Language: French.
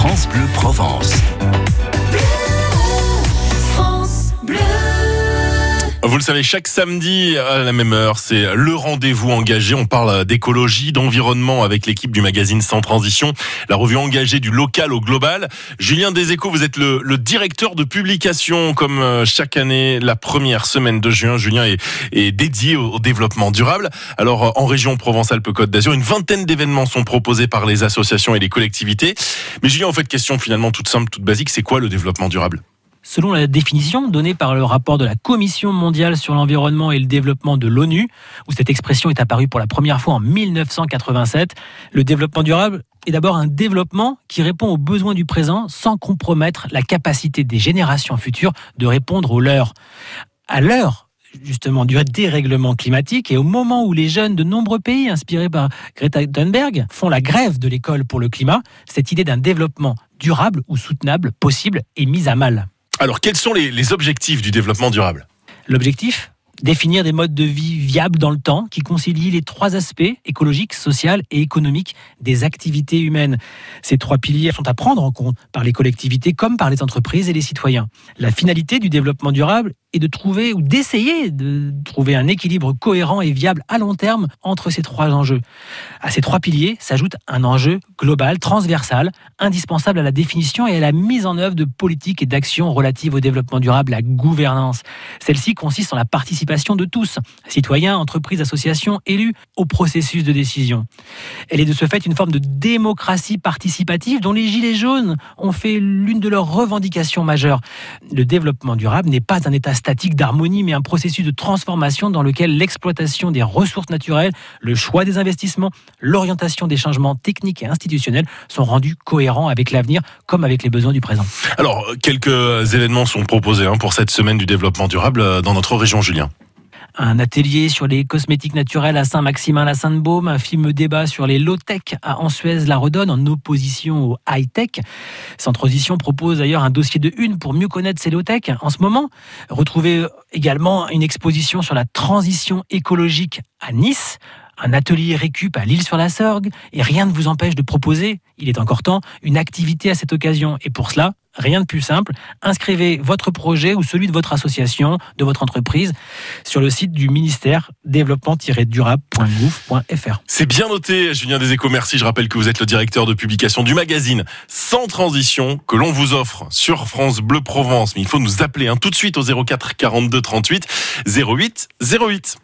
France Bleu Provence. Vous le savez, chaque samedi à la même heure, c'est le rendez-vous engagé. On parle d'écologie, d'environnement avec l'équipe du magazine Sans Transition, la revue engagée du local au global. Julien Deséco, vous êtes le, directeur de publication, comme euh, chaque année, la première semaine de juin. Julien est, est dédié au, développement durable. Alors, en région Provence-Alpes-Côte d'Azur, une vingtaine d'événements sont proposés par les associations et les collectivités. Mais Julien, en fait, question finalement toute simple, toute basique, c'est quoi le développement durable? Selon la définition donnée par le rapport de la Commission mondiale sur l'environnement et le développement de l'ONU, où cette expression est apparue pour la première fois en 1987, le développement durable est d'abord un développement qui répond aux besoins du présent sans compromettre la capacité des générations futures de répondre aux leurs. À l'heure justement du dérèglement climatique et au moment où les jeunes de nombreux pays inspirés par Greta Thunberg font la grève de l'école pour le climat, cette idée d'un développement durable ou soutenable possible est mise à mal. Alors, quels sont les, objectifs du développement durable? L'objectif? Définir des modes de vie viables dans le temps qui concilient les trois aspects écologiques, social et économiques des activités humaines. Ces trois piliers sont à prendre en compte par les collectivités comme par les entreprises et les citoyens. La finalité du développement durable et de trouver ou d'essayer de trouver un équilibre cohérent et viable à long terme entre ces trois enjeux. À ces trois piliers s'ajoute un enjeu global, transversal, indispensable à la définition et à la mise en œuvre de politiques et d'actions relatives au développement durable, la gouvernance. Celle-ci consiste en la participation de tous, citoyens, entreprises, associations, élus, au processus de décision. Elle est de ce fait une forme de démocratie participative dont les Gilets jaunes ont fait l'une de leurs revendications majeures. Le développement durable n'est pas un état statique d'harmonie, mais un processus de transformation dans lequel l'exploitation des ressources naturelles, le choix des investissements, l'orientation des changements techniques et institutionnels sont rendus cohérents avec l'avenir comme avec les besoins du présent. Alors, quelques événements sont proposés hein, pour cette semaine du développement durable euh, dans notre région, Julien un atelier sur les cosmétiques naturels à Saint-Maximin-la-Sainte-Baume, un film débat sur les low-tech à Ansuez-la-Redonne en opposition au high-tech. Sans transition propose d'ailleurs un dossier de une pour mieux connaître ces low-tech en ce moment. Retrouvez également une exposition sur la transition écologique à Nice un atelier récup à Lille-sur-la-Sorgue et rien ne vous empêche de proposer, il est encore temps, une activité à cette occasion. Et pour cela, rien de plus simple, inscrivez votre projet ou celui de votre association, de votre entreprise sur le site du ministère développement-durable.gouv.fr. C'est bien noté, Julien Deséco, merci. Je rappelle que vous êtes le directeur de publication du magazine Sans Transition que l'on vous offre sur France Bleu Provence. Mais il faut nous appeler hein, tout de suite au 04 42 38 08 08.